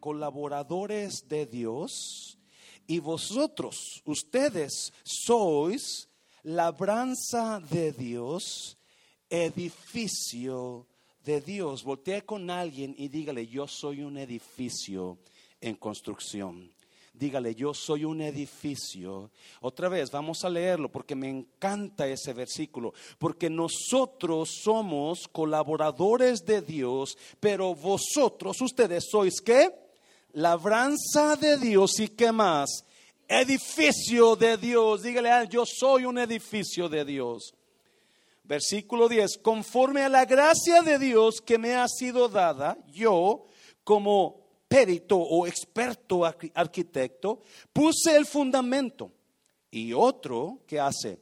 colaboradores de Dios y vosotros, ustedes sois labranza de Dios, edificio de Dios. Voltea con alguien y dígale, yo soy un edificio en construcción. Dígale, yo soy un edificio. Otra vez, vamos a leerlo porque me encanta ese versículo. Porque nosotros somos colaboradores de Dios, pero vosotros, ustedes sois qué? Labranza de Dios y qué más? Edificio de Dios. Dígale, ah, yo soy un edificio de Dios. Versículo 10, conforme a la gracia de Dios que me ha sido dada, yo como perito o experto arquitecto, puse el fundamento y otro que hace,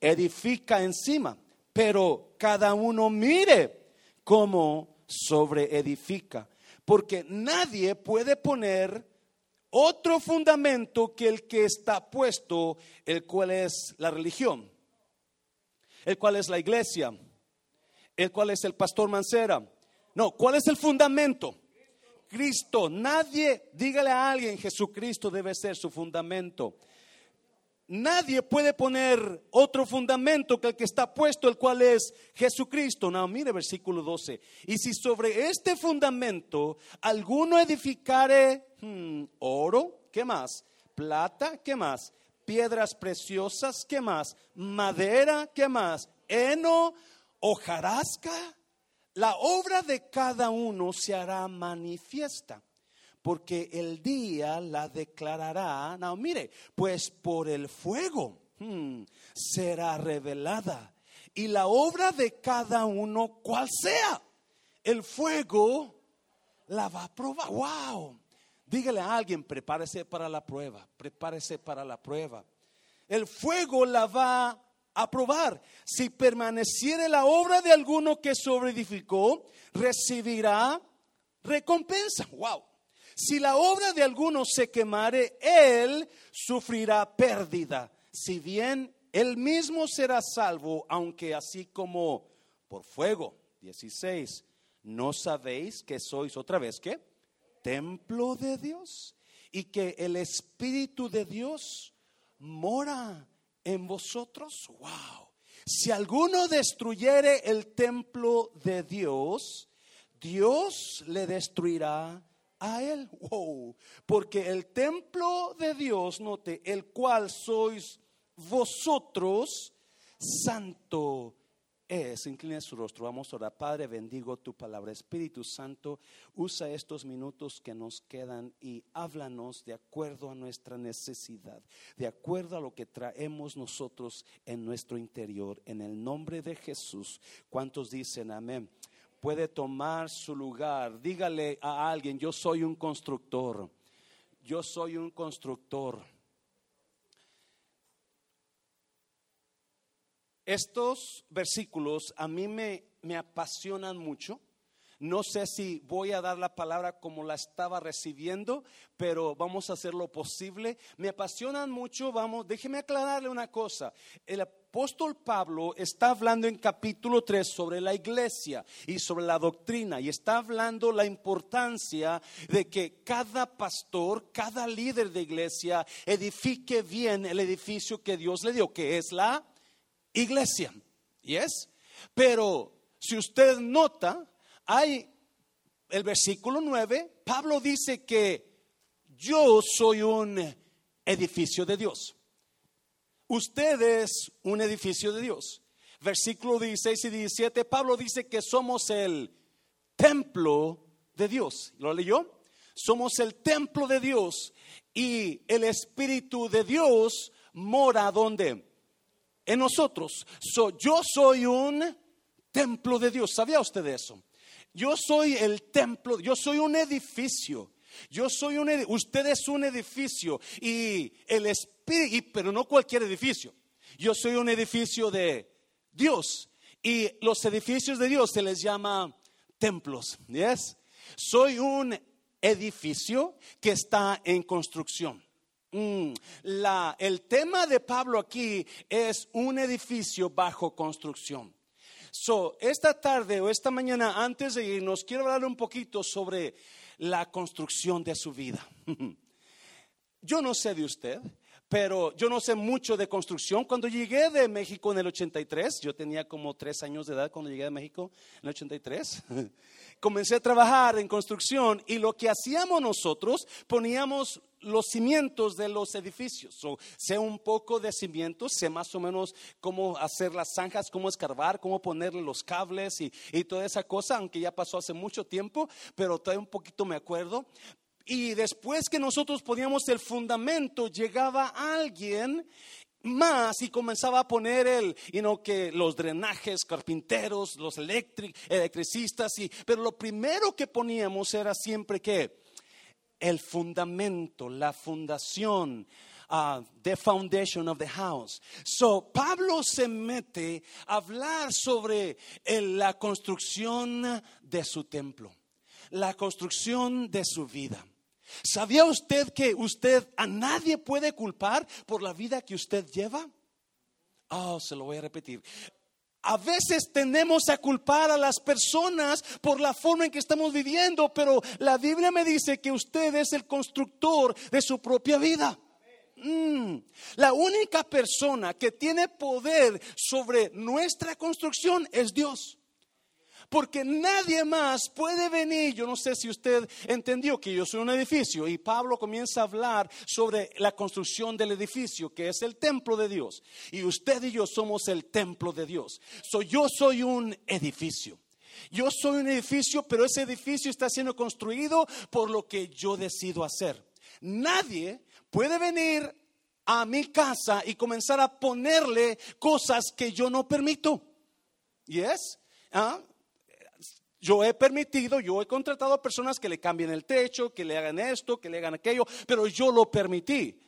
edifica encima, pero cada uno mire cómo sobre edifica, porque nadie puede poner otro fundamento que el que está puesto, el cual es la religión, el cual es la iglesia, el cual es el pastor Mancera. No, ¿cuál es el fundamento? Cristo. Nadie, dígale a alguien, Jesucristo debe ser su fundamento. Nadie puede poner otro fundamento que el que está puesto, el cual es Jesucristo. No, mire versículo 12. Y si sobre este fundamento alguno edificare hmm, oro, ¿qué más? Plata, ¿qué más? Piedras preciosas, ¿qué más? Madera, ¿qué más? Heno, hojarasca la obra de cada uno se hará manifiesta, porque el día la declarará. No, mire, pues por el fuego hmm, será revelada. Y la obra de cada uno, cual sea, el fuego la va a probar. ¡Wow! Dígale a alguien, prepárese para la prueba, prepárese para la prueba. El fuego la va aprobar. Si permaneciere la obra de alguno que sobreedificó, recibirá recompensa. Wow. Si la obra de alguno se quemare, él sufrirá pérdida. Si bien él mismo será salvo, aunque así como por fuego. 16. ¿No sabéis que sois otra vez qué? Templo de Dios y que el Espíritu de Dios mora en vosotros. Wow. Si alguno destruyere el templo de Dios, Dios le destruirá a él. Wow. Porque el templo de Dios, note, el cual sois vosotros, santo es, incline su rostro, vamos a orar. Padre, bendigo tu palabra. Espíritu Santo, usa estos minutos que nos quedan y háblanos de acuerdo a nuestra necesidad, de acuerdo a lo que traemos nosotros en nuestro interior. En el nombre de Jesús, ¿cuántos dicen amén? Puede tomar su lugar. Dígale a alguien, yo soy un constructor. Yo soy un constructor. Estos versículos a mí me, me apasionan mucho. No sé si voy a dar la palabra como la estaba recibiendo, pero vamos a hacer lo posible. Me apasionan mucho, vamos, déjeme aclararle una cosa. El apóstol Pablo está hablando en capítulo 3 sobre la iglesia y sobre la doctrina y está hablando la importancia de que cada pastor, cada líder de iglesia edifique bien el edificio que Dios le dio, que es la iglesia. ¿Yes? Pero si usted nota, hay el versículo 9, Pablo dice que yo soy un edificio de Dios. Usted es un edificio de Dios. Versículo 16 y 17, Pablo dice que somos el templo de Dios. ¿Lo leyó? Somos el templo de Dios y el Espíritu de Dios mora donde? En nosotros. yo soy un templo de Dios. ¿Sabía usted eso? Yo soy el templo, yo soy un edificio. Yo soy un usted es un edificio y el espíritu, pero no cualquier edificio. Yo soy un edificio de Dios y los edificios de Dios se les llama templos. ¿Yes? Soy un edificio que está en construcción. Mm, la, el tema de Pablo aquí es un edificio bajo construcción. So, esta tarde o esta mañana, antes de irnos, quiero hablar un poquito sobre la construcción de su vida. Yo no sé de usted, pero yo no sé mucho de construcción. Cuando llegué de México en el 83, yo tenía como tres años de edad cuando llegué de México en el 83, comencé a trabajar en construcción y lo que hacíamos nosotros, poníamos los cimientos de los edificios. sé un poco de cimientos, sé más o menos cómo hacer las zanjas, cómo escarbar, cómo ponerle los cables y, y toda esa cosa, aunque ya pasó hace mucho tiempo, pero todavía un poquito me acuerdo. Y después que nosotros poníamos el fundamento, llegaba alguien más y comenzaba a poner el, you que los drenajes, carpinteros, los electricistas, y, pero lo primero que poníamos era siempre que el fundamento, la fundación, uh, the foundation of the house. So Pablo se mete a hablar sobre la construcción de su templo, la construcción de su vida. ¿Sabía usted que usted a nadie puede culpar por la vida que usted lleva? Oh, se lo voy a repetir. A veces tenemos a culpar a las personas por la forma en que estamos viviendo, pero la Biblia me dice que usted es el constructor de su propia vida. Mm. La única persona que tiene poder sobre nuestra construcción es Dios porque nadie más puede venir. Yo no sé si usted entendió que yo soy un edificio y Pablo comienza a hablar sobre la construcción del edificio, que es el templo de Dios. Y usted y yo somos el templo de Dios. yo soy un edificio. Yo soy un edificio, pero ese edificio está siendo construido por lo que yo decido hacer. Nadie puede venir a mi casa y comenzar a ponerle cosas que yo no permito. ¿Yes? ¿Ah? Yo he permitido, yo he contratado a personas que le cambien el techo, que le hagan esto, que le hagan aquello, pero yo lo permití.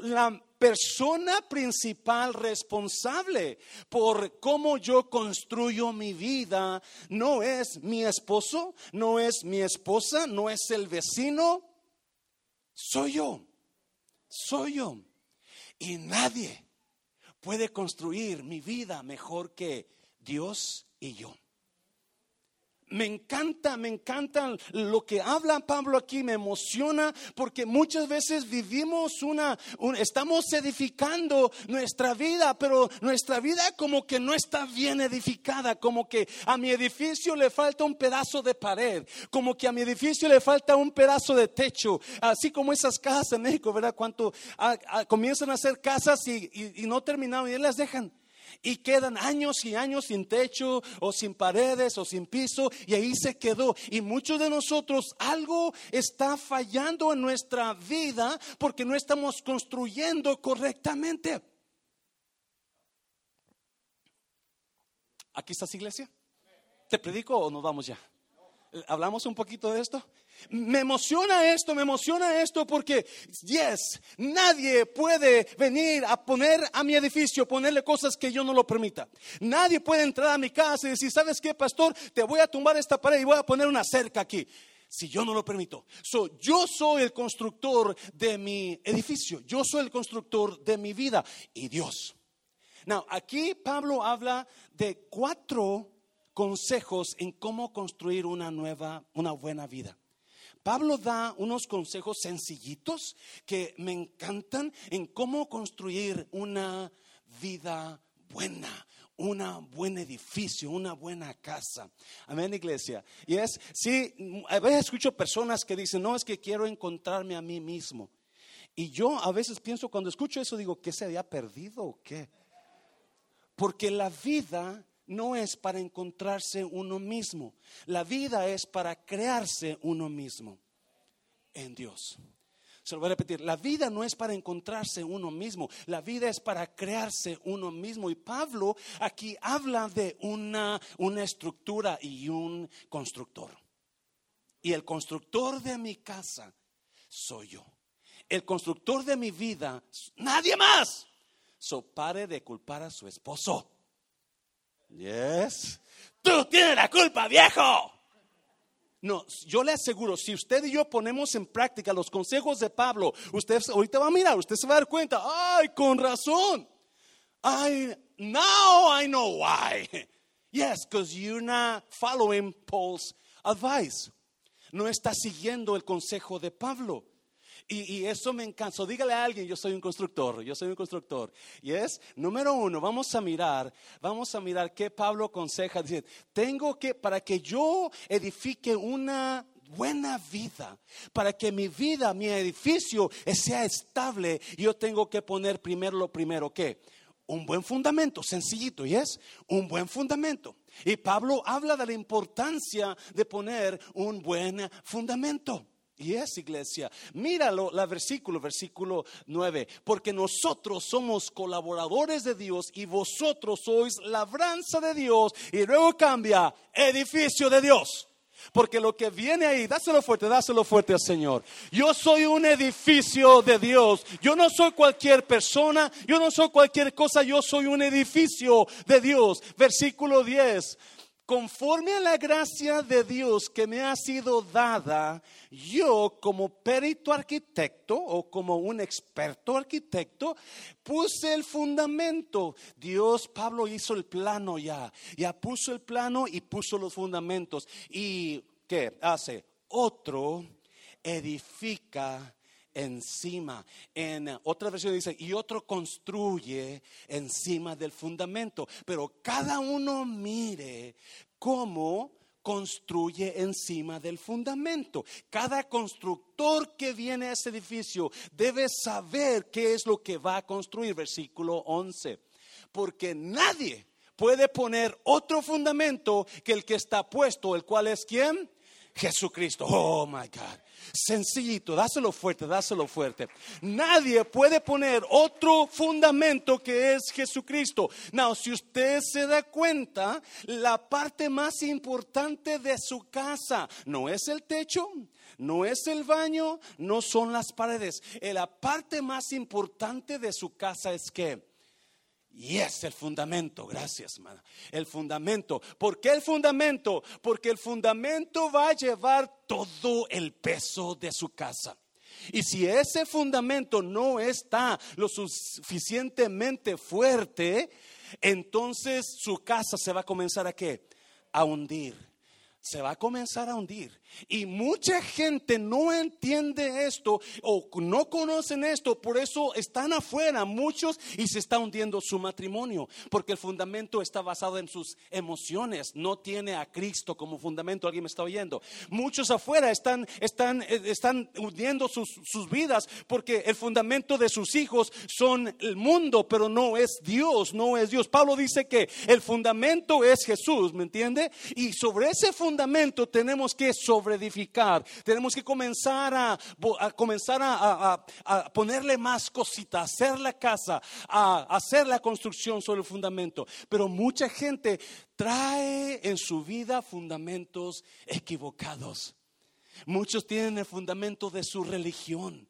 la persona principal responsable por cómo yo construyo mi vida no es mi esposo, no es mi esposa, no es el vecino, soy yo, soy yo. Y nadie puede construir mi vida mejor que Dios y yo. Me encanta, me encanta lo que habla Pablo aquí, me emociona porque muchas veces vivimos una, estamos edificando nuestra vida, pero nuestra vida como que no está bien edificada, como que a mi edificio le falta un pedazo de pared, como que a mi edificio le falta un pedazo de techo, así como esas casas en México, ¿verdad? Cuánto ah, ah, comienzan a hacer casas y, no terminaron y las dejan y quedan años y años sin techo o sin paredes o sin piso y ahí se quedó. Y muchos de nosotros algo está fallando en nuestra vida porque no estamos construyendo correctamente. ¿Aquí estás iglesia? ¿Te predico o nos vamos ya? ¿Hablamos un poquito de esto? Me emociona esto, me emociona esto porque, yes, nadie puede venir a poner a mi edificio, ponerle cosas que yo no lo permita. Nadie puede entrar a mi casa y decir, ¿sabes qué, pastor? Te voy a tumbar esta pared y voy a poner una cerca aquí. Si yo no lo permito. yo soy el constructor de mi edificio. Yo soy el constructor de mi vida. Y Dios. Now, aquí Pablo habla de cuatro consejos en cómo construir una nueva, una buena vida. Pablo da unos consejos sencillitos que me encantan en cómo construir una vida buena, un buen edificio, una buena casa. Amén, iglesia. Y es, sí, a veces escucho personas que dicen, no, es que quiero encontrarme a mí mismo. Y yo a veces pienso, cuando escucho eso, digo, ¿qué se había perdido o qué? Porque la vida no es para encontrarse uno mismo. La vida es para crearse uno mismo en Dios. Se lo voy a repetir, la vida no es para encontrarse uno mismo, la vida es para crearse uno mismo. Y Pablo aquí habla de una, una estructura y un constructor. Y el constructor de mi casa soy yo. El constructor de mi vida, nadie más. So pare de culpar a su esposo. Yes. Tú tienes la culpa, viejo. No, yo le aseguro, si usted y yo ponemos en práctica los consejos de Pablo, usted ahorita va a mirar, usted se va a dar cuenta, ay, con razón. I, now I know why. Yes, because you're not following Paul's advice. no está siguiendo el consejo de Pablo. Y, eso me encanta. dígale a alguien, yo soy un constructor, yo soy un constructor. Y es, número uno, vamos a mirar, vamos a mirar qué Pablo aconseja. Dice, tengo que, para que yo edifique una buena vida, para que mi vida, mi edificio sea estable, yo tengo que poner primero lo primero, ¿qué? Un buen fundamento, sencillito, y es un buen fundamento. Y Pablo habla de la importancia de poner un buen fundamento. Y es iglesia. Míralo, la versículo, versículo 9. Porque nosotros somos colaboradores de Dios y vosotros sois labranza de Dios. Y luego cambia, edificio de Dios. Porque lo que viene ahí, dáselo fuerte, dáselo fuerte al Señor. Yo soy un edificio de Dios. Yo no soy cualquier persona, yo no soy cualquier cosa, yo soy un edificio de Dios. Versículo 10 conforme a la gracia de Dios que me ha sido dada, yo como perito arquitecto o como un experto arquitecto, puse el fundamento. Dios, Pablo hizo el plano ya, ya puso el plano y puso los fundamentos. ¿Y qué hace? Otro edifica encima. En otra versión dice, y otro construye encima del fundamento. Pero cada uno mire cómo construye encima del fundamento. Cada constructor que viene a ese edificio debe saber qué es lo que va a construir. Versículo 11. Porque nadie puede poner otro fundamento que el que está puesto, el cual es quién? Jesucristo. Oh, my God. Sencillito, dáselo fuerte, dáselo fuerte. Nadie puede poner otro fundamento que es Jesucristo. Now, si usted se da cuenta, la parte más importante de su casa no es el techo, no es el baño, no son las paredes. Eh, la parte más importante de su casa es que y es el fundamento, gracias, hermana. El fundamento. ¿Por qué el fundamento? Porque el fundamento va a llevar todo el peso de su casa. Y si ese fundamento no está lo suficientemente fuerte, entonces su casa se va a comenzar a qué? A hundir. Se va a comenzar a hundir. Y mucha gente no entiende esto o no conocen esto, por eso están afuera muchos y se está hundiendo su matrimonio, porque el fundamento está basado en sus emociones, no tiene a Cristo como fundamento, alguien me está oyendo. Muchos afuera están, están, eh, están hundiendo sus, sus vidas porque el fundamento de sus hijos son el mundo, pero no es Dios, no es Dios. Pablo dice que el fundamento es Jesús, ¿me entiende? Y sobre ese fundamento tenemos que sobre edificar. Tenemos que comenzar a, comenzar a, ponerle más cositas, hacer la casa, a hacer la construcción sobre el fundamento. Pero mucha gente trae en su vida fundamentos equivocados. Muchos tienen el fundamento de su religión.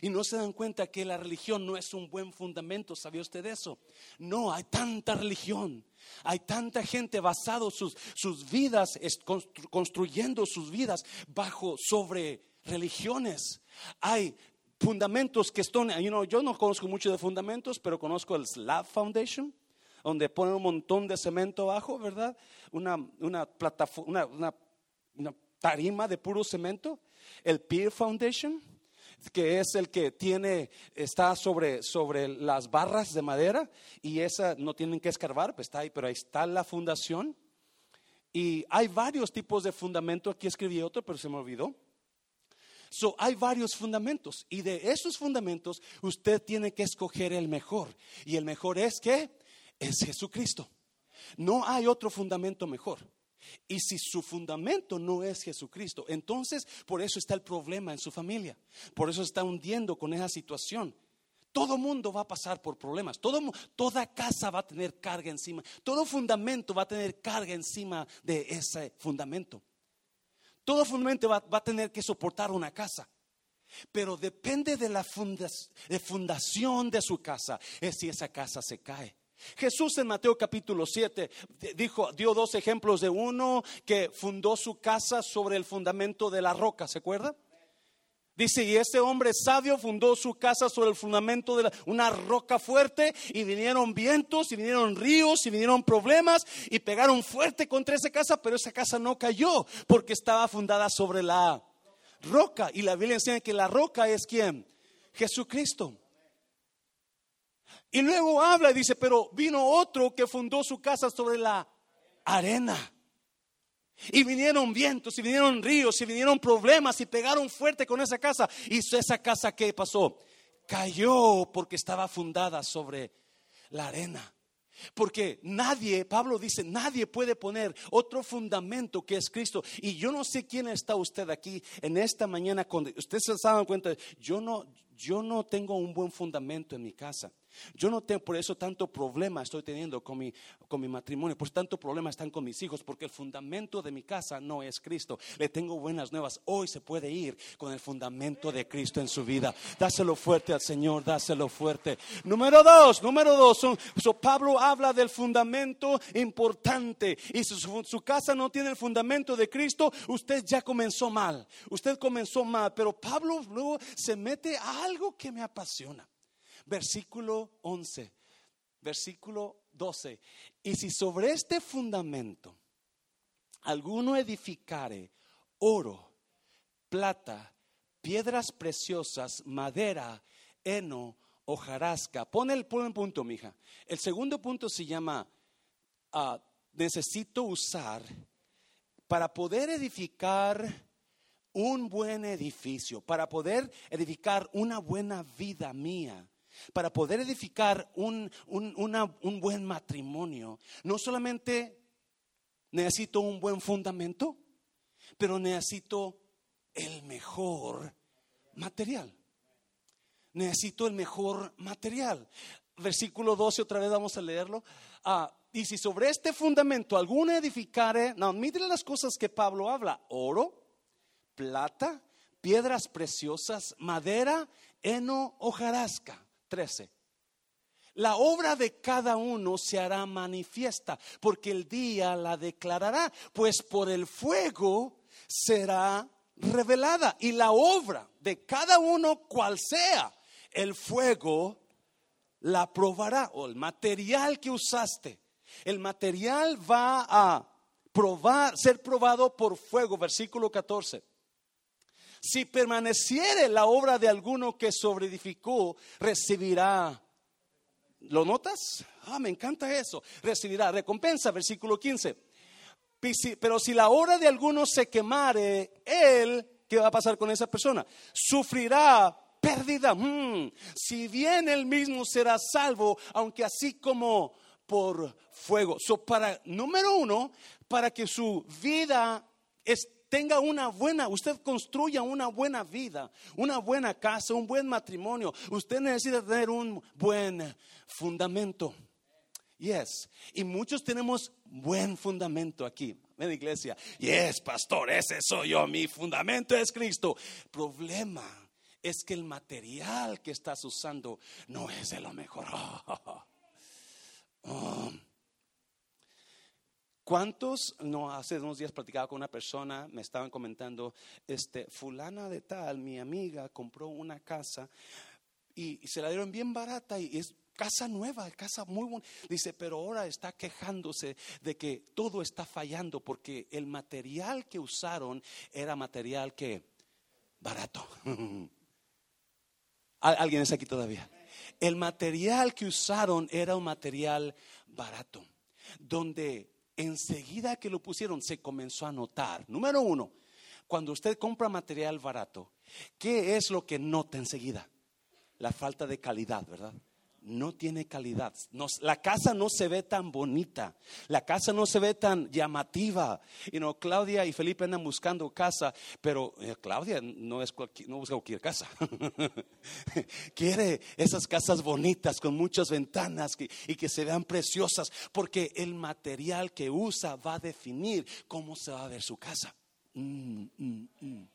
Y no se dan cuenta que la religión no es un buen fundamento. ¿Sabía usted eso? No, hay tanta religión. Hay tanta gente basado sus, sus vidas, construyendo sus vidas bajo sobre religiones. Hay fundamentos que están, yo no conozco mucho de fundamentos, pero conozco el Slab Foundation, donde ponen un montón de cemento abajo, ¿verdad? Una, una plataforma, una, una tarima de puro cemento. El Peer Foundation que es el que tiene, está sobre, sobre las barras de madera y esa no tienen que escarbar, pues está ahí, pero ahí está la fundación. Y hay varios tipos de fundamento, aquí escribí otro, pero se me olvidó. So, hay varios fundamentos y de esos fundamentos usted tiene que escoger el mejor. Y el mejor es que es Jesucristo. No hay otro fundamento mejor. Y si su fundamento no es Jesucristo, entonces por eso está el problema en su familia. Por eso está hundiendo con esa situación. Todo mundo va a pasar por problemas. toda casa va a tener carga encima. Todo fundamento va a tener carga encima de ese fundamento. Todo fundamento va, a tener que soportar una casa. Pero depende de la fundación de su casa, es si esa casa se cae. Jesús en Mateo capítulo 7 dijo, dio dos ejemplos de uno que fundó su casa sobre el fundamento de la roca, ¿se acuerda? Dice, y ese hombre sabio fundó su casa sobre el fundamento de una roca fuerte y vinieron vientos y vinieron ríos y vinieron problemas y pegaron fuerte contra esa casa, pero esa casa no cayó porque estaba fundada sobre la roca. Y la Biblia enseña que la roca es quién? Jesucristo. Y luego habla y dice, pero vino otro que fundó su casa sobre la arena. Y vinieron vientos, y vinieron ríos, y vinieron problemas, y pegaron fuerte con esa casa. Y esa casa, ¿qué pasó? Cayó porque estaba fundada sobre la arena. Porque nadie, Pablo dice, nadie puede poner otro fundamento que es Cristo. Y yo no sé quién está usted aquí en esta mañana. Cuando usted se dado cuenta, yo no, yo no tengo un buen fundamento en mi casa. Yo no tengo por eso tanto problema estoy teniendo con mi, con mi matrimonio, por tanto problema están con mis hijos, porque el fundamento de mi casa no es Cristo. Le tengo buenas nuevas. Hoy se puede ir con el fundamento de Cristo en su vida. Dáselo fuerte al Señor, dáselo fuerte. Número dos, número dos, Pablo habla del fundamento importante. Y si su casa no tiene el fundamento de Cristo, usted ya comenzó mal. Usted comenzó mal, pero Pablo luego se mete a algo que me apasiona versículo 11, versículo 12. Y si sobre este fundamento alguno edificare oro, plata, piedras preciosas, madera, heno, hojarasca. Pon el, pon punto, mija. El segundo punto se llama ah, necesito usar para poder edificar un buen edificio, para poder edificar una buena vida mía para poder edificar un, buen matrimonio, no solamente necesito un buen fundamento, pero necesito el mejor material. Necesito el mejor material. Versículo 12, otra vez vamos a leerlo. Ah, y si sobre este fundamento alguno edificare, no, miren las cosas que Pablo habla: oro, plata, piedras preciosas, madera, heno, hojarasca. 13. La obra de cada uno se hará manifiesta, porque el día la declarará, pues por el fuego será revelada. Y la obra de cada uno, cual sea, el fuego la probará, o el material que usaste. El material va a probar, ser probado por fuego, versículo 14. Si permaneciere la obra de alguno que sobreedificó, recibirá. ¿Lo notas? Ah, me encanta eso. Recibirá recompensa, versículo 15. Pero si la obra de alguno se quemare, él, ¿qué va a pasar con esa persona? Sufrirá pérdida. Mm. Si bien él mismo será salvo, aunque así como por fuego. So, para, número uno, para que su vida esté tenga una buena, usted construya una buena vida, una buena casa, un buen matrimonio. Usted necesita tener un buen fundamento. Yes. Y muchos tenemos buen fundamento aquí en la iglesia. Yes, pastor, ese soy yo. Mi fundamento es Cristo. Problema es que el material que estás usando no es de lo mejor. Oh. ¿Cuántos, no, hace unos días platicaba con una persona, me estaban comentando, este, fulana de tal, mi amiga, compró una casa y, se la dieron bien barata y es casa nueva, casa muy buena. Dice, pero ahora está quejándose de que todo está fallando porque el material que usaron era material que barato. ¿Alguien es aquí todavía? El material que usaron era un material barato, donde enseguida que lo pusieron se comenzó a notar. Número uno, cuando usted compra material barato, ¿qué es lo que nota enseguida? La falta de calidad, ¿verdad? No tiene calidad. la casa no se ve tan bonita. La casa no se ve tan llamativa. Y no, Claudia y Felipe andan buscando casa, pero eh, Claudia no, es no busca cualquier casa. Quiere esas casas bonitas con muchas ventanas y que se vean preciosas, porque el material que usa va a definir cómo se va a ver su casa. Mm, mm, mm.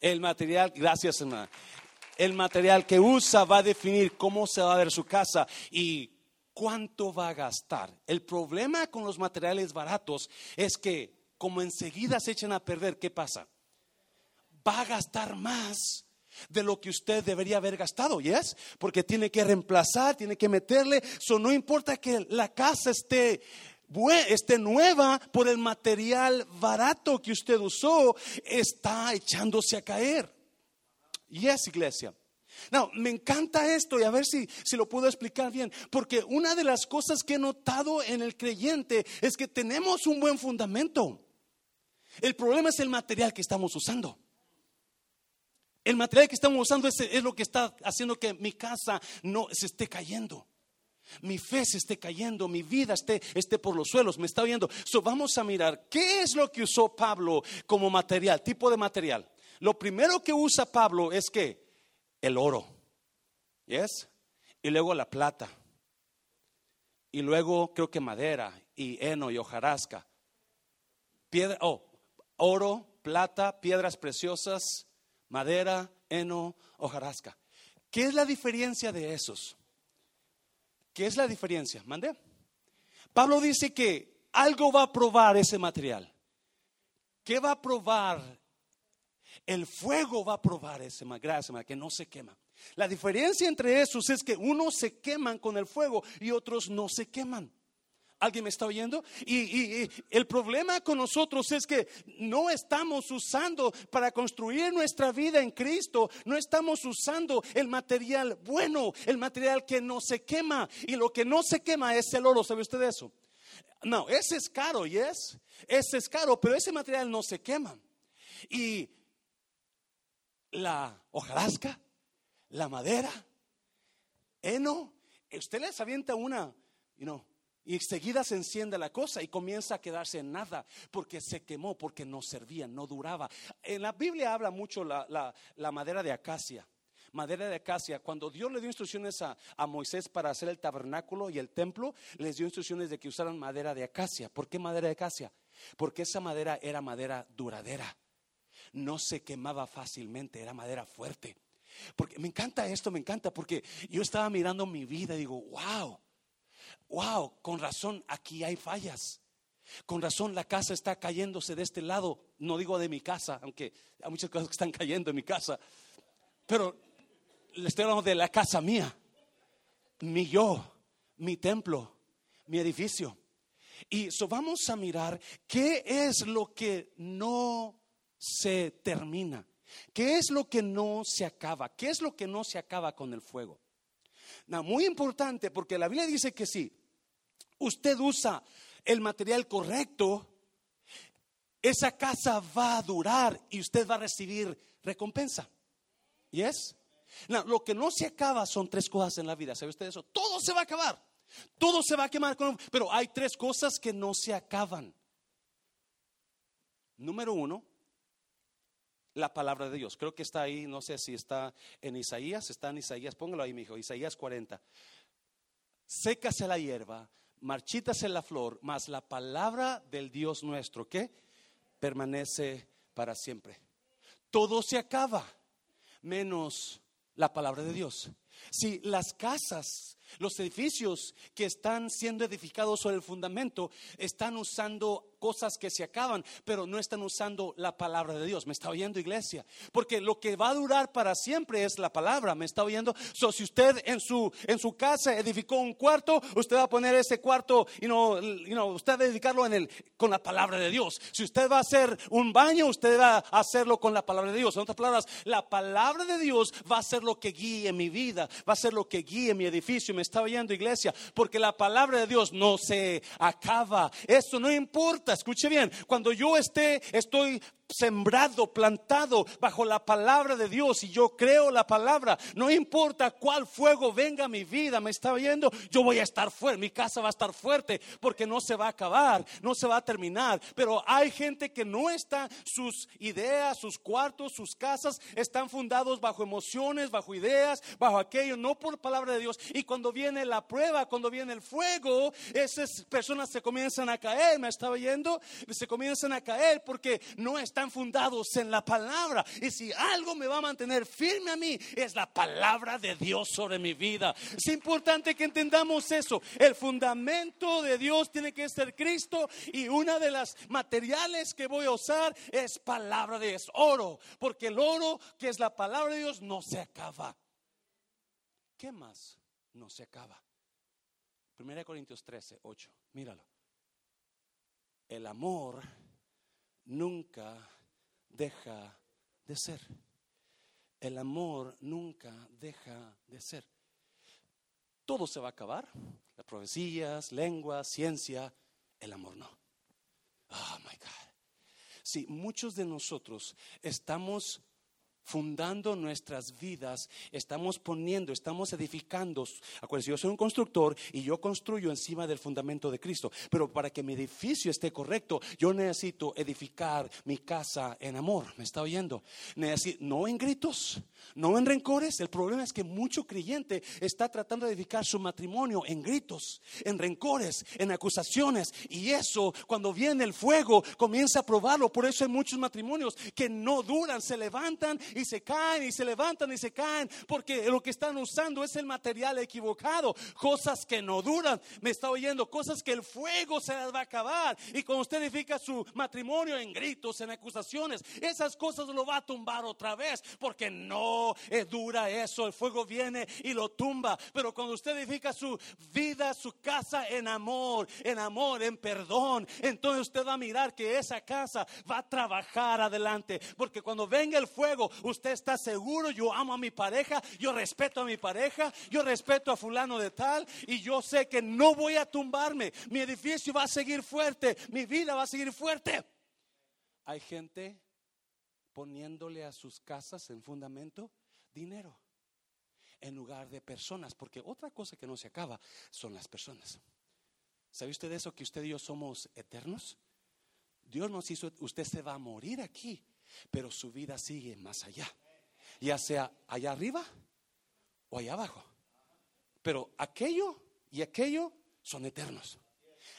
El material, gracias hermana el material que usa va a definir cómo se va a ver su casa y cuánto va a gastar. El problema con los materiales baratos es que como enseguida se echan a perder, ¿qué pasa? Va a gastar más de lo que usted debería haber gastado, ¿yes? Porque tiene que reemplazar, tiene que meterle, eso no importa que la casa esté esté nueva por el material barato que usted usó, está echándose a caer. Y es iglesia. No, me encanta esto y a ver si, si lo puedo explicar bien, porque una de las cosas que he notado en el creyente es que tenemos un buen fundamento. El problema es el material que estamos usando. El material que estamos usando es, lo que está haciendo que mi casa no se esté cayendo. Mi fe se esté cayendo, mi vida esté, esté por los suelos, me está oyendo. So, vamos a mirar qué es lo que usó Pablo como material, tipo de material. Lo primero que usa Pablo es que el oro, ¿yes? Y luego la plata. Y luego creo que madera y heno y hojarasca. Piedra, oh, oro, plata, piedras preciosas, madera, heno, hojarasca. ¿Qué es la diferencia de esos? ¿Qué es la diferencia? Mande. Pablo dice que algo va a probar ese material. ¿Qué va a probar? El fuego va a probar ese material que no se quema. La diferencia entre esos es que unos se queman con el fuego y otros no se queman. ¿Alguien me está oyendo? Y, el problema con nosotros es que no estamos usando para construir nuestra vida en Cristo, no estamos usando el material bueno, el material que no se quema. Y lo que no se quema es el oro, ¿sabe usted eso? No, ese es caro, ¿yes? Ese es caro, pero ese material no se quema. Y la hojarasca, la madera, heno, usted les avienta una, you know, y enseguida se enciende la cosa y comienza a quedarse en nada porque se quemó, porque no servía, no duraba. En la Biblia habla mucho la, madera de acacia. Madera de acacia. Cuando Dios le dio instrucciones a, a, Moisés para hacer el tabernáculo y el templo, les dio instrucciones de que usaran madera de acacia. ¿Por qué madera de acacia? Porque esa madera era madera duradera. No se quemaba fácilmente, era madera fuerte. Porque me encanta esto, me encanta, porque yo estaba mirando mi vida y digo, wow wow, con razón aquí hay fallas. Con razón la casa está cayéndose de este lado. No digo de mi casa, aunque hay muchas cosas que están cayendo en mi casa. Pero le estoy hablando de la casa mía, mi yo, mi templo, mi edificio. Y eso vamos a mirar qué es lo que no se termina, qué es lo que no se acaba, qué es lo que no se acaba con el fuego. muy importante porque la Biblia dice que sí, usted usa el material correcto, esa casa va a durar y usted va a recibir recompensa. ¿Yes? No, lo que no se acaba son tres cosas en la vida. ¿Sabe usted eso? Todo se va a acabar. Todo se va a quemar. Pero hay tres cosas que no se acaban. Número uno, la palabra de Dios. Creo que está ahí, no sé si está en Isaías, está en Isaías, póngalo ahí, mi hijo, Isaías 40. Sécase la hierba, marchítase la flor, mas la palabra del Dios nuestro, que permanece para siempre. Todo se acaba, menos la palabra de Dios. Si las casas los edificios que están siendo edificados sobre el fundamento están usando cosas que se acaban, pero no están usando la palabra de Dios. ¿Me está oyendo, iglesia? Porque lo que va a durar para siempre es la palabra. ¿Me está oyendo? So, si usted en su, en su casa edificó un cuarto, usted va a poner ese cuarto y no, usted va a dedicarlo en el, con la palabra de Dios. Si usted va a hacer un baño, usted va a hacerlo con la palabra de Dios. En otras palabras, la palabra de Dios va a ser lo que guíe mi vida, va a ser lo que guíe mi edificio me está oyendo, iglesia, porque la palabra de Dios no se acaba. Eso no importa, escuche bien, cuando yo esté, estoy sembrado, plantado bajo la palabra de Dios. Y yo creo la palabra, no importa cuál fuego venga a mi vida, me está oyendo, yo voy a estar fuerte, mi casa va a estar fuerte porque no se va a acabar, no se va a terminar, pero hay gente que no está, sus ideas, sus cuartos, sus casas están fundados bajo emociones, bajo ideas, bajo aquello, no por palabra de Dios. Y cuando viene la prueba, cuando viene el fuego, esas personas se comienzan a caer, me está oyendo, se comienzan a caer porque no están fundados en la palabra. Y si algo me va a mantener firme a mí, es la palabra de Dios sobre mi vida. Es importante que entendamos eso. El fundamento de Dios tiene que ser Cristo y una de las materiales que voy a usar es palabra de Dios, oro, porque el oro que es la palabra de Dios no se acaba. ¿Qué más no se acaba? 1 Corintios 13, 8, míralo. El amor nunca deja de ser. El amor nunca deja de ser. Todo se va a acabar. Las profecías, lenguas, ciencia. El amor no. Oh my God. Si muchos de nosotros estamos fundando nuestras vidas, estamos poniendo, estamos edificando. Acuérdense, yo soy un constructor y yo construyo encima del fundamento de Cristo. Pero para que mi edificio esté correcto, yo necesito edificar mi casa en amor. ¿Me está oyendo? Necesito, no en gritos, no en rencores. El problema es que mucho creyente está tratando de edificar su matrimonio en gritos, en rencores, en acusaciones. Y eso, cuando viene el fuego, comienza a probarlo. Por eso hay muchos matrimonios que no duran, se levantan se caen y se levantan y se caen porque lo que están usando es el material equivocado, cosas que no duran. Me está oyendo, cosas que el fuego se las va a acabar. Y cuando usted edifica su matrimonio en gritos, en acusaciones, esas cosas lo va a tumbar otra vez porque no es dura eso. El fuego viene y lo tumba. Pero cuando usted edifica su vida, su casa en amor, en amor, en perdón, entonces usted va a mirar que esa casa va a trabajar adelante. Porque cuando venga el fuego, usted está seguro, yo amo a mi pareja, yo respeto a mi pareja, yo respeto a fulano de tal y yo sé que no voy a tumbarme, mi edificio va a seguir fuerte, mi vida va a seguir fuerte. Hay gente poniéndole a sus casas en fundamento dinero en lugar de personas, porque otra cosa que no se acaba son las personas. ¿Sabe usted eso que usted y yo somos eternos? Dios nos hizo, usted se va a morir aquí, pero su vida sigue más allá, ya sea allá arriba o allá abajo. Pero aquello y aquello son eternos.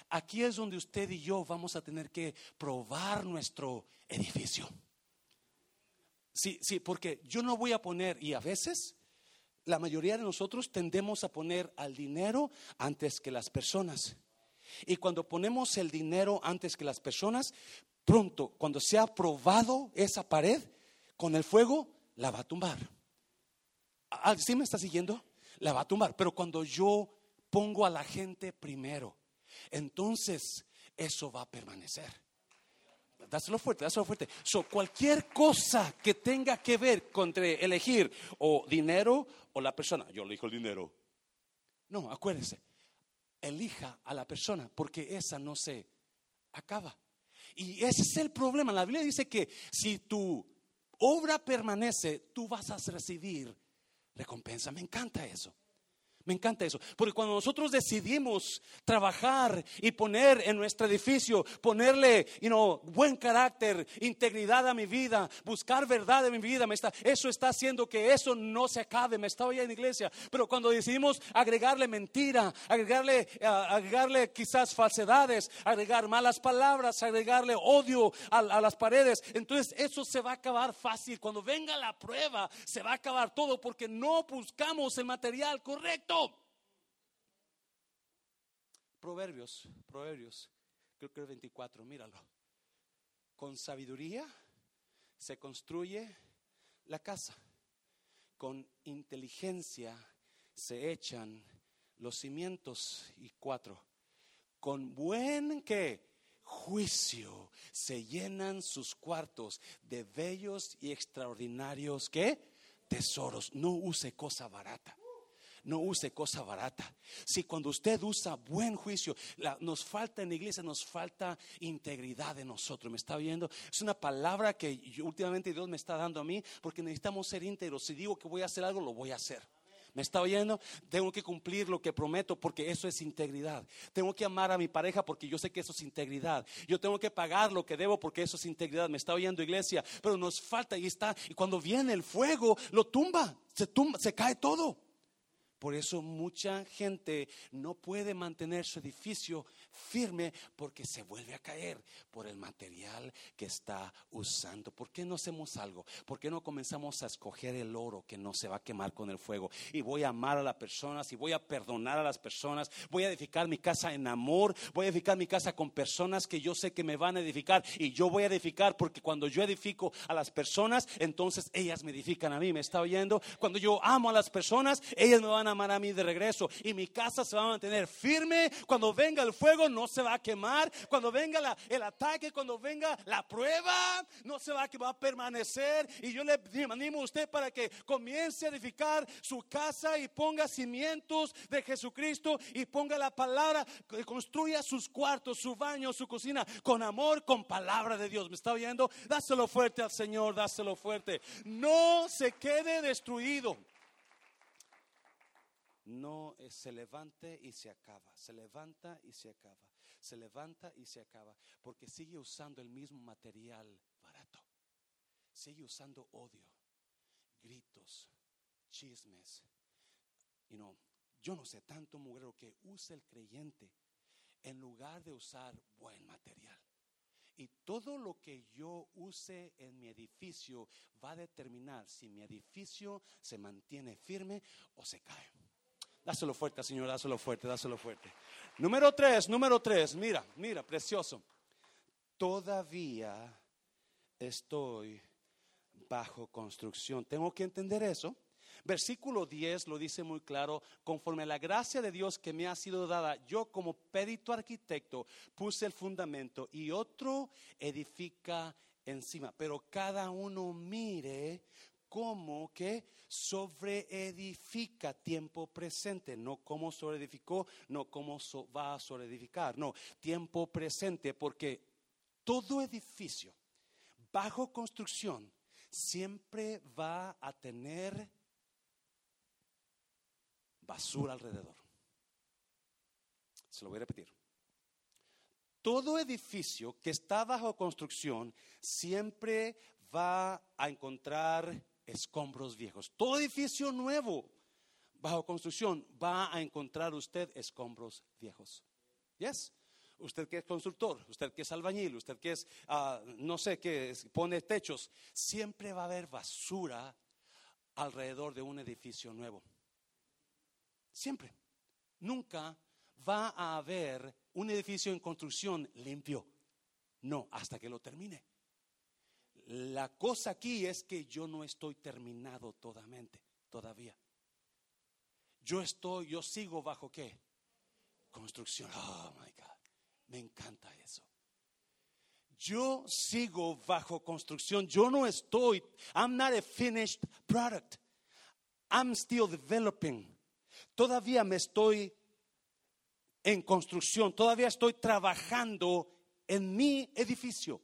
Aquí es donde usted y yo vamos a tener que probar nuestro edificio. Sí, sí, porque yo no voy a poner, y a veces la mayoría de nosotros tendemos a poner al dinero antes que las personas. Y cuando ponemos el dinero antes que las personas, pronto, cuando se ha probado esa pared con el fuego, la va a tumbar. ¿Sí me está siguiendo? La va a tumbar. Pero cuando yo pongo a la gente primero, entonces eso va a permanecer. Dáselo fuerte, dáselo fuerte. So, cualquier cosa que tenga que ver con elegir o dinero o la persona, yo elijo el dinero. No, acuérdese, elija a la persona porque esa no se acaba. Y ese es el problema. La Biblia dice que si tu obra permanece, tú vas a recibir recompensa. Me encanta eso. Me encanta eso, porque cuando nosotros decidimos trabajar y poner en nuestro edificio, ponerle you buen carácter, integridad a mi vida, buscar verdad en mi vida, me está, eso está haciendo que eso no se acabe. Me estaba ya en iglesia, pero cuando decidimos agregarle mentira, agregarle, eh, agregarle quizás falsedades, agregar malas palabras, agregarle odio a las paredes, entonces eso se va a acabar fácil. Cuando venga la prueba, se va a acabar todo porque no buscamos el material correcto. Proverbios, Proverbios, creo que el 24, míralo. Con sabiduría se construye la casa. Con inteligencia se echan los cimientos y cuatro. Con buen juicio se llenan sus cuartos de bellos y extraordinarios que tesoros. No use cosa barata no use cosa barata. Si cuando usted usa buen juicio, nos falta en la iglesia, nos falta integridad en nosotros. ¿Me está viendo? Es una palabra que últimamente Dios me está dando a mí porque necesitamos ser íntegros. Si digo que voy a hacer algo, lo voy a hacer. ¿Me está oyendo? Tengo que cumplir lo que prometo porque eso es integridad. Tengo que amar a mi pareja porque yo sé que eso es integridad. Yo tengo que pagar lo que debo porque eso es integridad. ¿Me está oyendo iglesia? Pero nos falta y está. Y cuando viene el fuego, lo tumba. Se tumba, se cae todo. Por eso mucha gente no puede mantener su edificio firme porque se vuelve a caer por el material que está usando. ¿Por qué no hacemos algo? ¿Por qué no comenzamos a escoger el oro que no se va a quemar con el fuego? Y voy a amar a las personas y voy a perdonar a las personas. Voy a edificar mi casa en amor. Voy a edificar mi casa con personas que yo sé que me van a edificar. Y yo voy a edificar porque cuando yo edifico a las personas, entonces ellas me edifican a mí. ¿Me está oyendo? Cuando yo amo a las personas, ellas me van a amar a mí de regreso y mi casa se va a mantener firme. Cuando venga el fuego, no se va a quemar. Cuando venga la- el ataque, cuando venga la prueba, no se va a, va a permanecer. Y yo le animo a usted para que comience a edificar su casa y ponga cimientos de Jesucristo y ponga la palabra, construya sus cuartos, su baño, su cocina con amor, con palabra de Dios. ¿Me está oyendo? Dáselo fuerte al Señor, dáselo fuerte. No se quede destruido. No eh, se levante y se acaba, se levanta y se acaba, se levanta y se acaba, porque sigue usando el mismo material barato, sigue usando odio, gritos, chismes. Y no, yo no sé tanto mugrero que usa el creyente en lugar de usar buen material. Y todo lo que yo use en mi edificio va a determinar si mi edificio se mantiene firme o se cae. Dáselo fuerte, Señor, dáselo fuerte, dáselo fuerte. Número tres, número tres, mira, mira, precioso. Todavía estoy bajo construcción. Tengo que entender eso. Versículo 10 lo dice muy claro, conforme a la gracia de Dios que me ha sido dada, yo como perito arquitecto puse el fundamento y otro edifica encima, pero cada uno mire cómo que sobreedifica tiempo presente, no cómo sobreedificó, no cómo so- va a sobreedificar, no, tiempo presente, porque todo edificio bajo construcción siempre va a tener basura alrededor. Se lo voy a repetir. Todo edificio que está bajo construcción siempre va a encontrar escombros viejos. Todo edificio nuevo bajo construcción va a encontrar usted escombros viejos. Yes. Usted que es constructor, usted que es albañil, usted que es, ah, no sé, que es- pone techos, siempre va a haber basura alrededor de un edificio nuevo. Siempre. Nunca va a haber un edificio en construcción limpio. No, hasta que lo termine. La cosa aquí es que yo no estoy terminado todamente, todavía. Yo estoy, yo sigo bajo qué? Construcción. Oh my God. Me encanta eso. Yo sigo bajo construcción. Yo no estoy, I'm not a finished product. I'm still developing. Todavía me estoy en construcción, todavía estoy trabajando en mi edificio.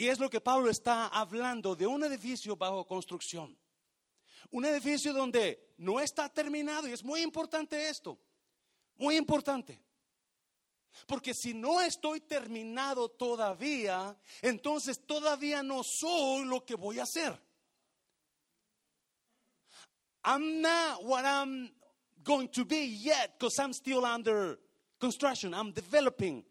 Y es lo que Pablo está hablando de un edificio bajo construcción. Un edificio donde no está terminado y es muy importante esto. Muy importante. Porque si no estoy terminado todavía, entonces todavía no soy lo que voy a hacer. I'm not what I'm going to be yet because I'm still under construction. I'm developing.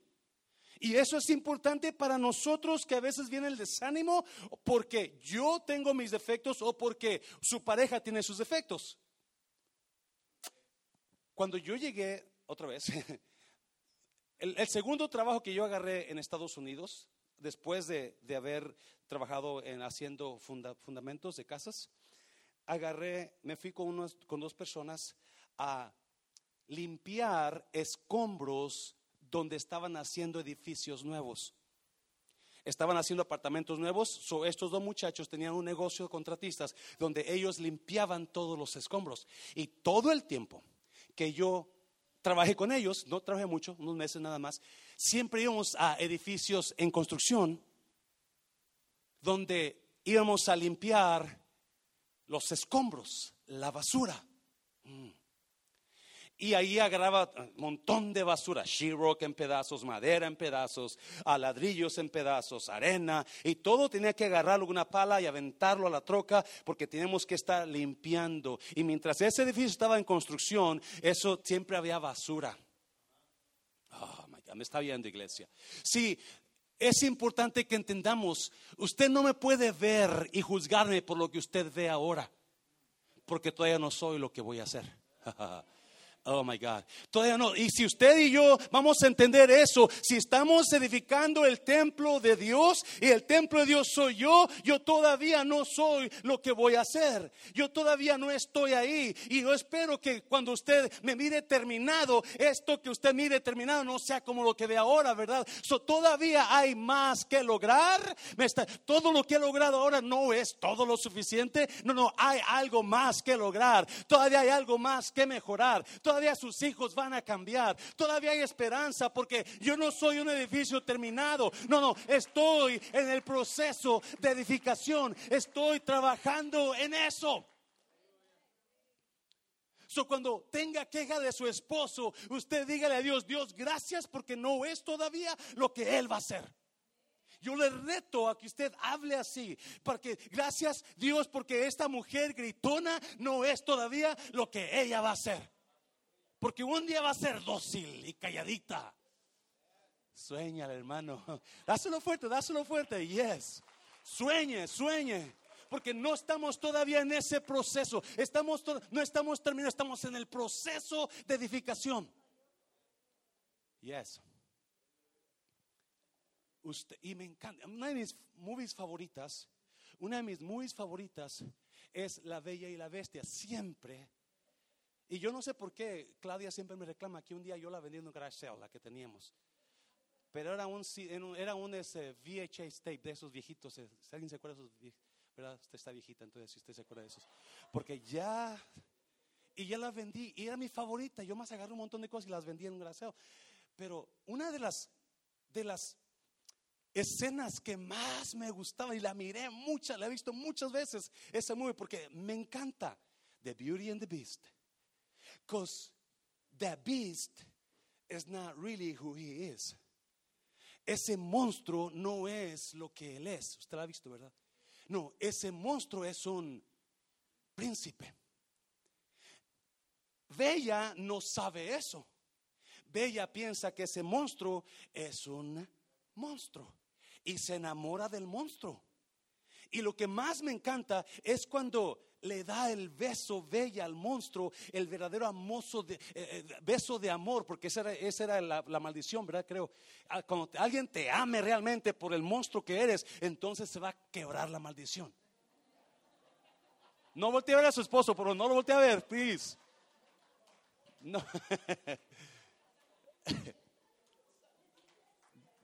Y eso es importante para nosotros que a veces viene el desánimo porque yo tengo mis defectos o porque su pareja tiene sus defectos. Cuando yo llegué, otra vez, el, el segundo trabajo que yo agarré en Estados Unidos, después de, de haber trabajado en haciendo funda- fundamentos de casas, agarré, me fui con, unos, con dos personas a limpiar escombros donde estaban haciendo edificios nuevos. Estaban haciendo apartamentos nuevos, estos dos muchachos tenían un negocio de contratistas donde ellos limpiaban todos los escombros. Y todo el tiempo que yo trabajé con ellos, no trabajé mucho, unos meses nada más, siempre íbamos a edificios en construcción donde íbamos a limpiar los escombros, la basura. Mm. Y ahí agarraba un montón de basura, sheetrock en pedazos, madera en pedazos, a ladrillos en pedazos, arena, y todo tenía que agarrarlo con una pala y aventarlo a la troca porque teníamos que estar limpiando. Y mientras ese edificio estaba en construcción, eso siempre había basura. Oh my God, me está viendo iglesia. Sí, es importante que entendamos, usted no me puede ver y juzgarme por lo que usted ve ahora, porque todavía no soy lo que voy a hacer. Oh my God. Todavía no. Y si usted y yo vamos a entender eso, si estamos edificando el templo de Dios y el templo de Dios soy yo, yo todavía no soy lo que voy a hacer. Yo todavía no estoy ahí. Y yo espero que cuando usted me mire terminado, esto que usted mire terminado no sea como lo que ve ahora, ¿verdad? So, todavía hay más que lograr. todo lo que he logrado ahora no es todo lo suficiente. No, no, hay algo más que lograr. Todavía hay algo más que mejorar todavía sus hijos van a cambiar, todavía hay esperanza porque yo no soy un edificio terminado, no, no, estoy en el proceso de edificación, estoy trabajando en eso. So, cuando tenga queja de su esposo, usted dígale a Dios, Dios, gracias porque no es todavía lo que Él va a hacer. Yo le reto a que usted hable así, porque gracias Dios porque esta mujer gritona no es todavía lo que ella va a hacer. Porque un día va a ser dócil y calladita. Sueña, hermano. Dáselo fuerte, dáselo fuerte. Yes. Sueñe, sueñe. Porque no estamos todavía en ese proceso. Estamos no estamos terminados, estamos en el proceso de edificación. Yes. Usted, y me encanta. Una de mis movies favoritas, una de mis movies favoritas es La Bella y la Bestia. Siempre y yo no sé por qué Claudia siempre me reclama que un día yo la vendí en un garage sale, la que teníamos. Pero era un, era un ese VHS tape de esos viejitos. Eh, si alguien se acuerda de esos viejitos, ¿verdad? Usted está viejita, entonces si usted se acuerda de esos. Porque ya, y ya la vendí, y era mi favorita. Yo más agarré un montón de cosas y las vendí en un garage sale. Pero una de las, de las escenas que más me gustaba y la miré muchas, la he visto muchas veces esa movie porque me encanta. The Beauty and the Beast. Because the beast is not really who he is. Ese monstruo no es lo que él es. Usted lo ha visto, ¿verdad? No, ese monstruo es un príncipe. Bella no sabe eso. Bella piensa que ese monstruo es un monstruo y se enamora del monstruo. Y lo que más me encanta es cuando le da el beso bella al monstruo, el verdadero de, eh, eh, beso de amor, porque esa era, esa era la, maldición, ¿verdad? Creo. Ah, cuando alguien te ame realmente por el monstruo que eres, entonces se va a quebrar la maldición. No voltee a ver a su esposo, pero no lo voltee a ver, please. No.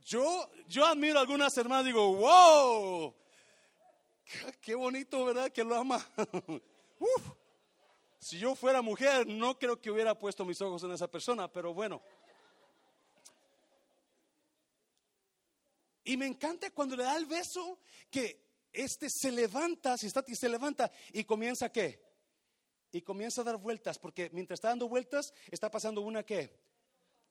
Yo, yo admiro a algunas hermanas, digo, wow, Qué bonito, ¿verdad? Que lo ama. Si yo fuera mujer, no creo que hubiera puesto mis ojos en esa persona, pero bueno. Y me encanta cuando le da el beso que este se levanta, si está y se levanta y comienza qué? Y comienza a dar vueltas, porque mientras está dando vueltas, está pasando una qué?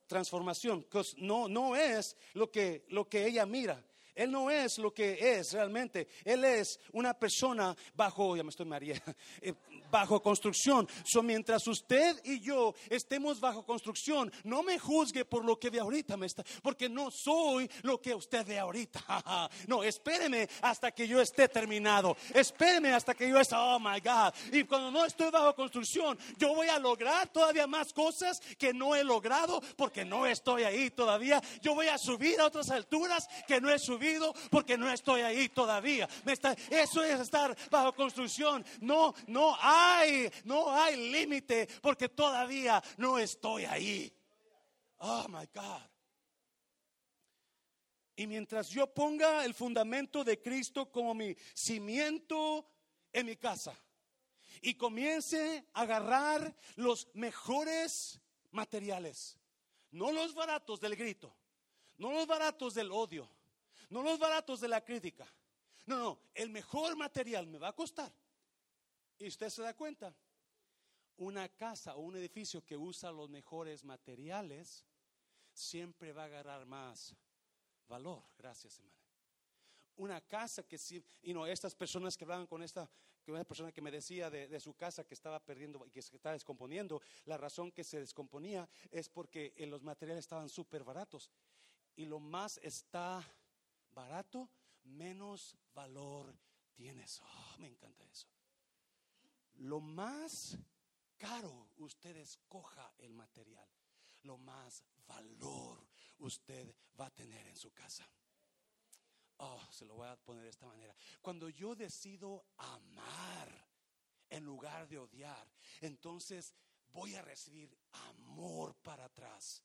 Transformación. No, no es lo que, lo que ella mira. Él no es lo que es realmente. Él es una persona bajo, ya me estoy María, bajo construcción. So, mientras usted y yo estemos bajo construcción, no me juzgue por lo que ve ahorita, me está, porque no soy lo que usted ve ahorita. no, espéreme hasta que yo esté terminado. Espéreme hasta que yo esté, oh my God. Y cuando no estoy bajo construcción, yo voy a lograr todavía más cosas que no he logrado porque no estoy ahí todavía. Yo voy a subir a otras alturas que no he subido porque no estoy ahí todavía. eso es estar bajo construcción. No, no hay, no hay límite porque todavía no estoy ahí. Oh my God. Y mientras yo ponga el fundamento de Cristo como mi cimiento en mi casa y comience a agarrar los mejores materiales, no los baratos del grito, no los baratos del odio, no los baratos de la crítica. No, no, el mejor material me va a costar. Y usted se da cuenta, una casa o un edificio que usa los mejores materiales siempre va a agarrar más valor. Gracias, hermana. Una casa que si, y no, estas personas que hablaban con esta, que una persona que me decía de, su casa que estaba perdiendo y que se estaba descomponiendo, la razón que se descomponía es porque los materiales estaban súper baratos. Y lo más está barato, menos valor tienes. Oh, me encanta eso. Lo más caro usted escoja el material, lo más valor usted va a tener en su casa. Oh, se lo voy a poner de esta manera. Cuando yo decido amar en lugar de odiar, entonces voy a recibir amor para atrás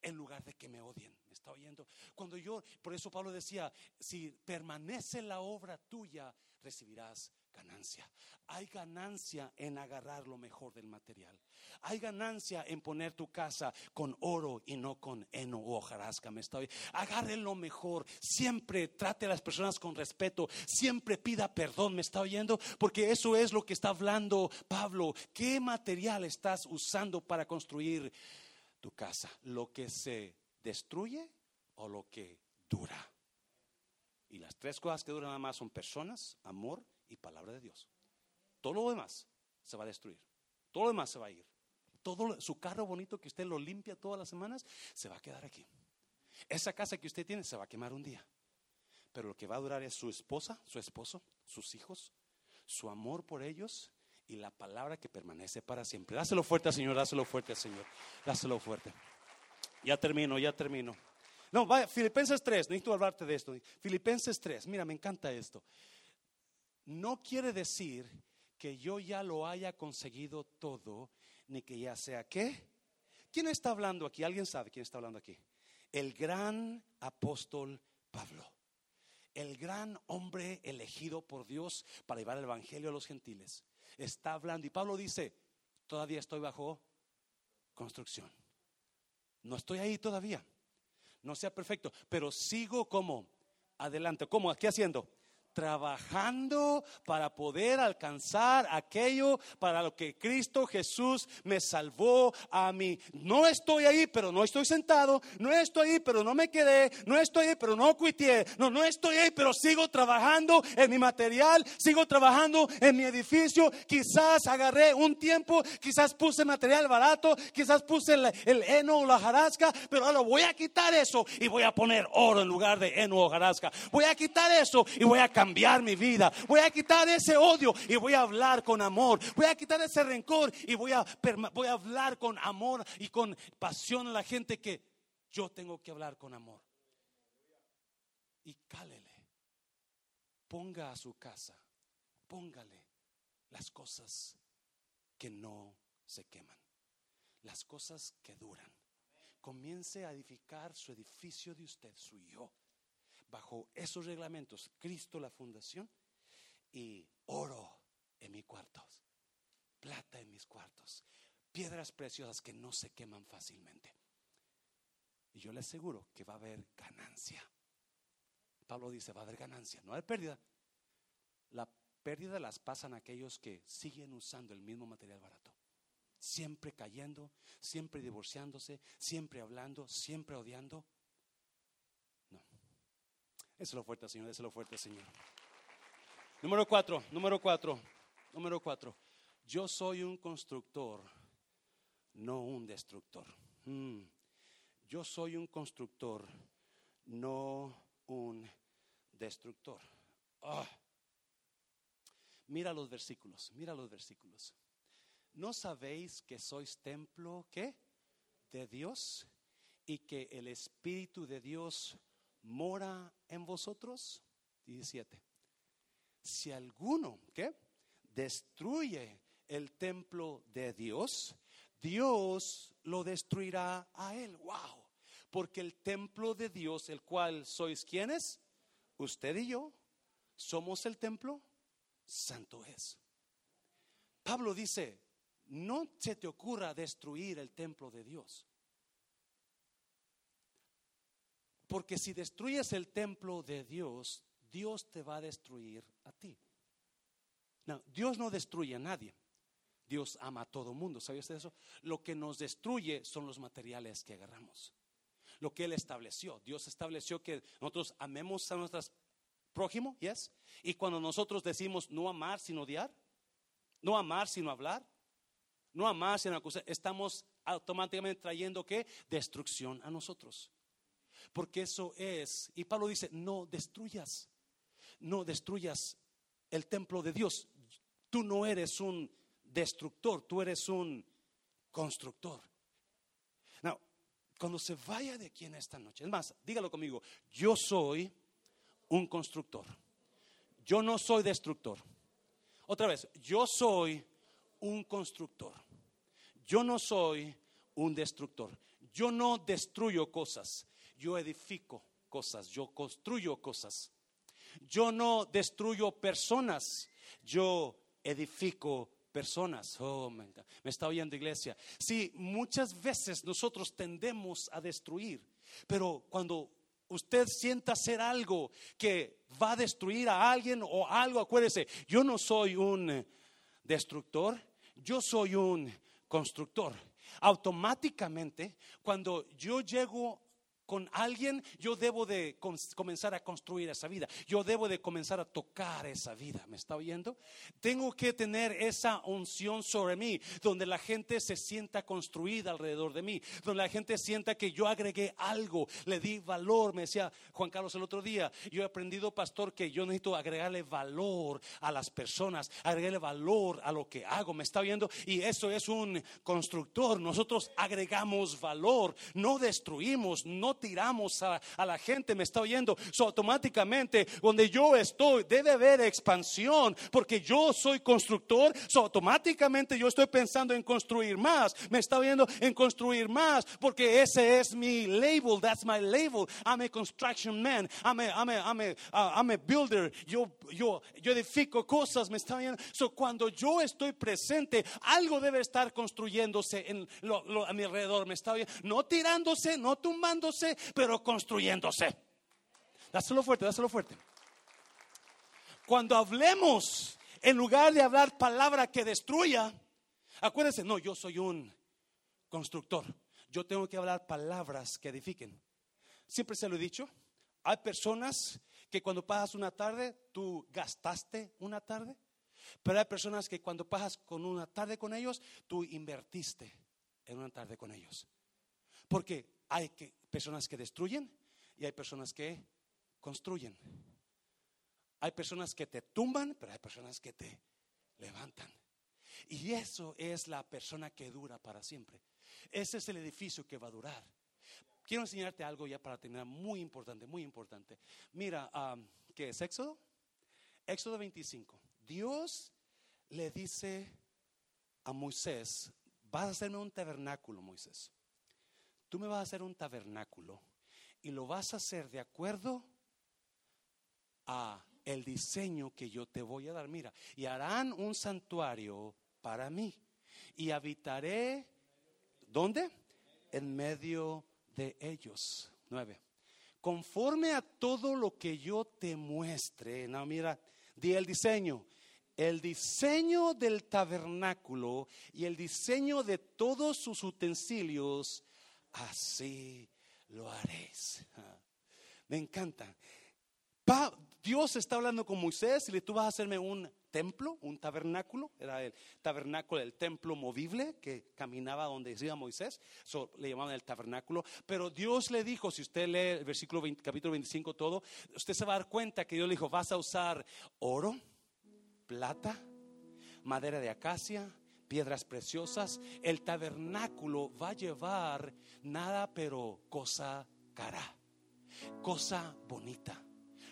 en lugar de que me odien. ¿Me está oyendo? Cuando yo, por eso Pablo decía, si permanece la obra tuya, recibirás ganancia. Hay ganancia en agarrar lo mejor del material. Hay ganancia en poner tu casa con oro y no con heno o hojarasca. Me está Agarre lo mejor. Siempre trate a las personas con respeto. Siempre pida perdón. ¿Me está oyendo? Porque eso es lo que está hablando Pablo. ¿Qué material estás usando para construir tu casa? ¿Lo que se destruye o lo que dura? Y las tres cosas que duran nada más son personas, amor y palabra de Dios. Todo lo demás se va a destruir. Todo lo demás se va a ir. Todo su carro bonito que usted lo limpia todas las semanas se va a quedar aquí. Esa casa que usted tiene se va a quemar un día. Pero lo que va a durar es su esposa, su esposo, sus hijos, su amor por ellos y la palabra que permanece para siempre. Dáselo fuerte, Señor, dáselo fuerte, Señor. Dáselo fuerte. Ya termino, ya termino. No, vaya, Filipenses 3, necesito hablarte de esto. Filipenses 3, mira, me encanta esto no quiere decir que yo ya lo haya conseguido todo, ni que ya sea qué. ¿Quién está hablando aquí? ¿Alguien sabe quién está hablando aquí? El gran apóstol Pablo, el gran hombre elegido por Dios para llevar el Evangelio a los gentiles. Está hablando y Pablo dice, todavía estoy bajo construcción. No estoy ahí todavía. No sea perfecto, pero sigo como adelante. ¿Cómo? ¿Qué haciendo? Trabajando para poder alcanzar aquello para lo que Cristo Jesús me salvó a mí. No estoy ahí, pero no estoy sentado. No estoy ahí, pero no me quedé. No estoy ahí, pero no cuité. No, no estoy ahí, pero sigo trabajando en mi material. Sigo trabajando en mi edificio. Quizás agarré un tiempo, quizás puse material barato, quizás puse el, el heno o la jarasca, pero ahora voy a quitar eso y voy a poner oro en lugar de heno o jarasca. Voy a quitar eso y voy a cambiar mi vida. Voy a quitar ese odio y voy a hablar con amor. Voy a quitar ese rencor y voy a, voy a hablar con amor y con pasión a la gente que yo tengo que hablar con amor. Y cálele. Ponga a su casa, póngale las cosas que no se queman, las cosas que duran. Comience a edificar su edificio de usted, su yo bajo esos reglamentos, Cristo la fundación y oro en mis cuartos, plata en mis cuartos, piedras preciosas que no se queman fácilmente. Y yo le aseguro que va a haber ganancia. Pablo dice, va a haber ganancia, no hay pérdida. La pérdida las pasan aquellos que siguen usando el mismo material barato. Siempre cayendo, siempre divorciándose, siempre hablando, siempre odiando. Déselo fuerte, Señor, déselo fuerte, Señor. Número cuatro, número cuatro, número cuatro. Yo soy un constructor, no un destructor. Mm. Yo soy un constructor, no un destructor. Ah. Mira los versículos, mira los versículos. ¿No sabéis que sois templo, qué? De Dios y que el Espíritu de Dios mora en vosotros. 17. Si alguno, ¿qué? Destruye el templo de Dios, Dios lo destruirá a él. Wow. Porque el templo de Dios, el cual sois quienes, usted y yo, somos el templo, santo es. Pablo dice, no se te ocurra destruir el templo de Dios. Porque si destruyes el templo de Dios, Dios te va a destruir a ti. No, Dios no destruye a nadie. Dios ama a todo mundo. ¿Sabe usted eso? Lo que nos destruye son los materiales que agarramos. Lo que Él estableció. Dios estableció que nosotros amemos a nuestros prójimo, ¿yes? Y cuando nosotros decimos no amar sin odiar, no amar sin hablar, no amar sin acusar, estamos automáticamente trayendo qué? Destrucción a nosotros. Porque eso es, y Pablo dice, no destruyas, no destruyas el templo de Dios. Tú no eres un destructor, tú eres un constructor. No, cuando se vaya de aquí en esta noche, es más, dígalo conmigo, yo soy un constructor. Yo no soy destructor. Otra vez, yo soy un constructor. Yo no soy un destructor. Yo no destruyo cosas, yo edifico cosas, yo construyo cosas. Yo no destruyo personas, yo edifico personas. Oh, me, está oyendo iglesia. Sí, muchas veces nosotros tendemos a destruir, pero cuando usted sienta hacer algo que va a destruir a alguien o algo, acuérdese, yo no soy un destructor, yo soy un constructor. Automáticamente, cuando yo llego con alguien, yo debo de comenzar a construir esa vida. Yo debo de comenzar a tocar esa vida. ¿Me está oyendo? Tengo que tener esa unción sobre mí, donde la gente se sienta construida alrededor de mí, donde la gente sienta que yo agregué algo, le di valor. Me decía Juan Carlos el otro día, yo he aprendido, pastor, que yo necesito agregarle valor a las personas, agregarle valor a lo que hago. ¿Me está oyendo? Y eso es un constructor. Nosotros agregamos valor, no destruimos, no tiramos a, la gente, me está oyendo. So, automáticamente, donde yo estoy, debe haber expansión, porque yo soy constructor. So, automáticamente yo estoy pensando en construir más. Me está oyendo en construir más, porque ese es mi label. That's my label. I'm a construction man. I'm a, I'm a, I'm a, uh, I'm a builder. Yo, yo, yo edifico cosas. Me está oyendo. So, cuando yo estoy presente, algo debe estar construyéndose en a mi alrededor. Me está oyendo. No tirándose, no tumbándose pero construyéndose. Dáselo fuerte, dáselo fuerte. Cuando hablemos, en lugar de hablar palabra que destruya, acuérdense, no, yo soy un constructor. Yo tengo que hablar palabras que edifiquen. Siempre se lo he dicho. Hay personas que cuando pasas una tarde, tú gastaste una tarde. Pero hay personas que cuando pasas con una tarde con ellos, tú invertiste en una tarde con ellos. Porque hay personas que destruyen y hay personas que construyen. Hay personas que te tumban, pero hay personas que te levantan. Y eso es la persona que dura para siempre. Ese es el edificio que va a durar. Quiero enseñarte algo ya para terminar, muy importante, muy importante. Mira, ¿qué es Éxodo? Éxodo 25. Dios le dice a Moisés, vas a hacerme un tabernáculo, Moisés tú me vas a hacer un tabernáculo y lo vas a hacer de acuerdo a el diseño que yo te voy a dar. Mira, y harán un santuario para mí y habitaré, ¿dónde? En medio de ellos. Nueve. Conforme a todo lo que yo te muestre, no, mira, di el diseño. El diseño del tabernáculo y el diseño de todos sus utensilios así lo haréis. Me encanta. Dios está hablando con Moisés y le tú vas a hacerme un templo, un tabernáculo, era el tabernáculo del templo movible que caminaba donde decía Moisés, eso le llamaban el tabernáculo, pero Dios le dijo, si usted lee el versículo capítulo 25 todo, usted se va a dar cuenta que Dios le dijo, vas a usar oro, plata, madera de acacia, piedras preciosas, el tabernáculo va a llevar nada pero cosa cara, cosa bonita.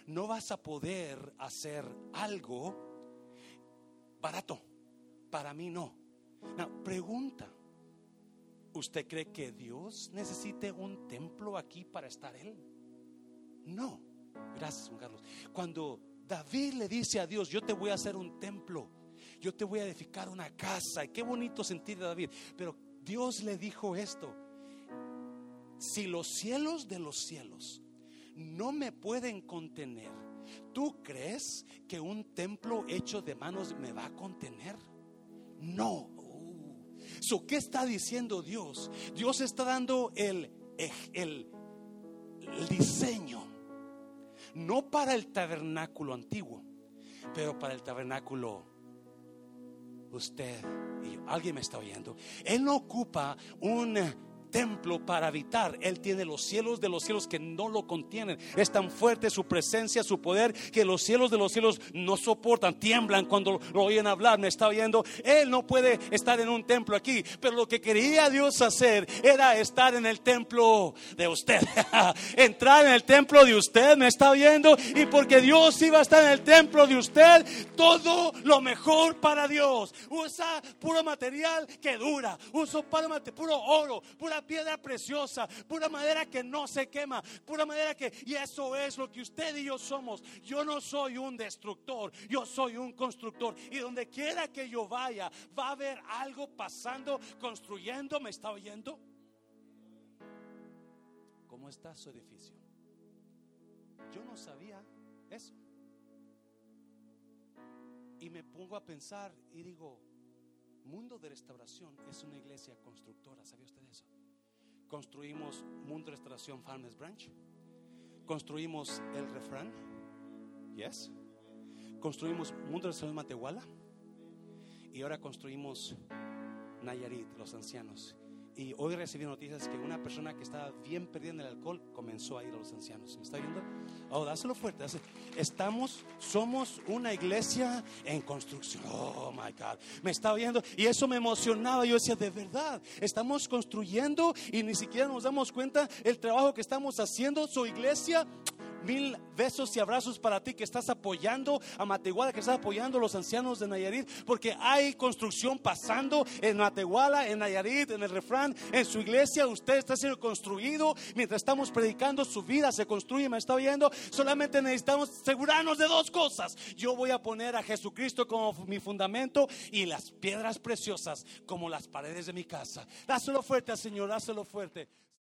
No vas a poder hacer algo barato. Para mí no. pregunta. ¿Usted cree que Dios necesite un templo aquí para estar Él? No. Gracias, Juan Carlos. Cuando David le dice a Dios, yo te voy a hacer un templo yo te voy a edificar una casa. Y qué bonito sentir de David. Pero Dios le dijo esto, si los cielos de los cielos no me pueden contener, ¿tú crees que un templo hecho de manos me va a contener? No. Uh. ¿Qué está diciendo Dios? Dios está dando el, el, el diseño, no para el tabernáculo antiguo, pero para el tabernáculo usted y yo, alguien me está oyendo. Él no ocupa un templo para habitar. Él tiene los cielos de los cielos que no lo contienen. Es tan fuerte su presencia, su poder, que los cielos de los cielos no soportan, tiemblan cuando lo oyen hablar. Me está oyendo. Él no puede estar en un templo aquí, pero lo que quería Dios hacer era estar en el templo de usted. Entrar en el templo de usted, me está oyendo. Y porque Dios iba a estar en el templo de usted, todo lo mejor para Dios. Usa puro material que dura. Usa puro oro, pura piedra preciosa, pura madera que no se quema, pura madera que... Y eso es lo que usted y yo somos. Yo no soy un destructor, yo soy un constructor. Y donde quiera que yo vaya, va a haber algo pasando, construyendo. ¿Me está oyendo? ¿Cómo está su edificio? Yo no sabía eso. Y me pongo a pensar y digo, Mundo de Restauración es una iglesia constructora, ¿sabía usted eso? Construimos Mundo de Restauración Farmers Branch. Construimos el refrán. Yes. Construimos Mundo de Restauración Matehuala. Y ahora construimos Nayarit, los ancianos. Y hoy recibí noticias que una persona que estaba bien perdida en el alcohol comenzó a ir a los ancianos. ¿Me está viendo? Oh, dáselo fuerte. Estamos, somos una iglesia en construcción. Oh, my God. Me estaba viendo y eso me emocionaba. Yo decía, de verdad, estamos construyendo y ni siquiera nos damos cuenta el trabajo que estamos haciendo. Su iglesia Mil besos y abrazos para ti que estás apoyando a Matehuala, que estás apoyando a los ancianos de Nayarit, porque hay construcción pasando en Matehuala, en Nayarit, en el refrán, en su iglesia. Usted está siendo construido mientras estamos predicando. Su vida se construye, me está oyendo. Solamente necesitamos asegurarnos de dos cosas. Yo voy a poner a Jesucristo como mi fundamento y las piedras preciosas como las paredes de mi casa. Dáselo fuerte al Señor, dáselo fuerte.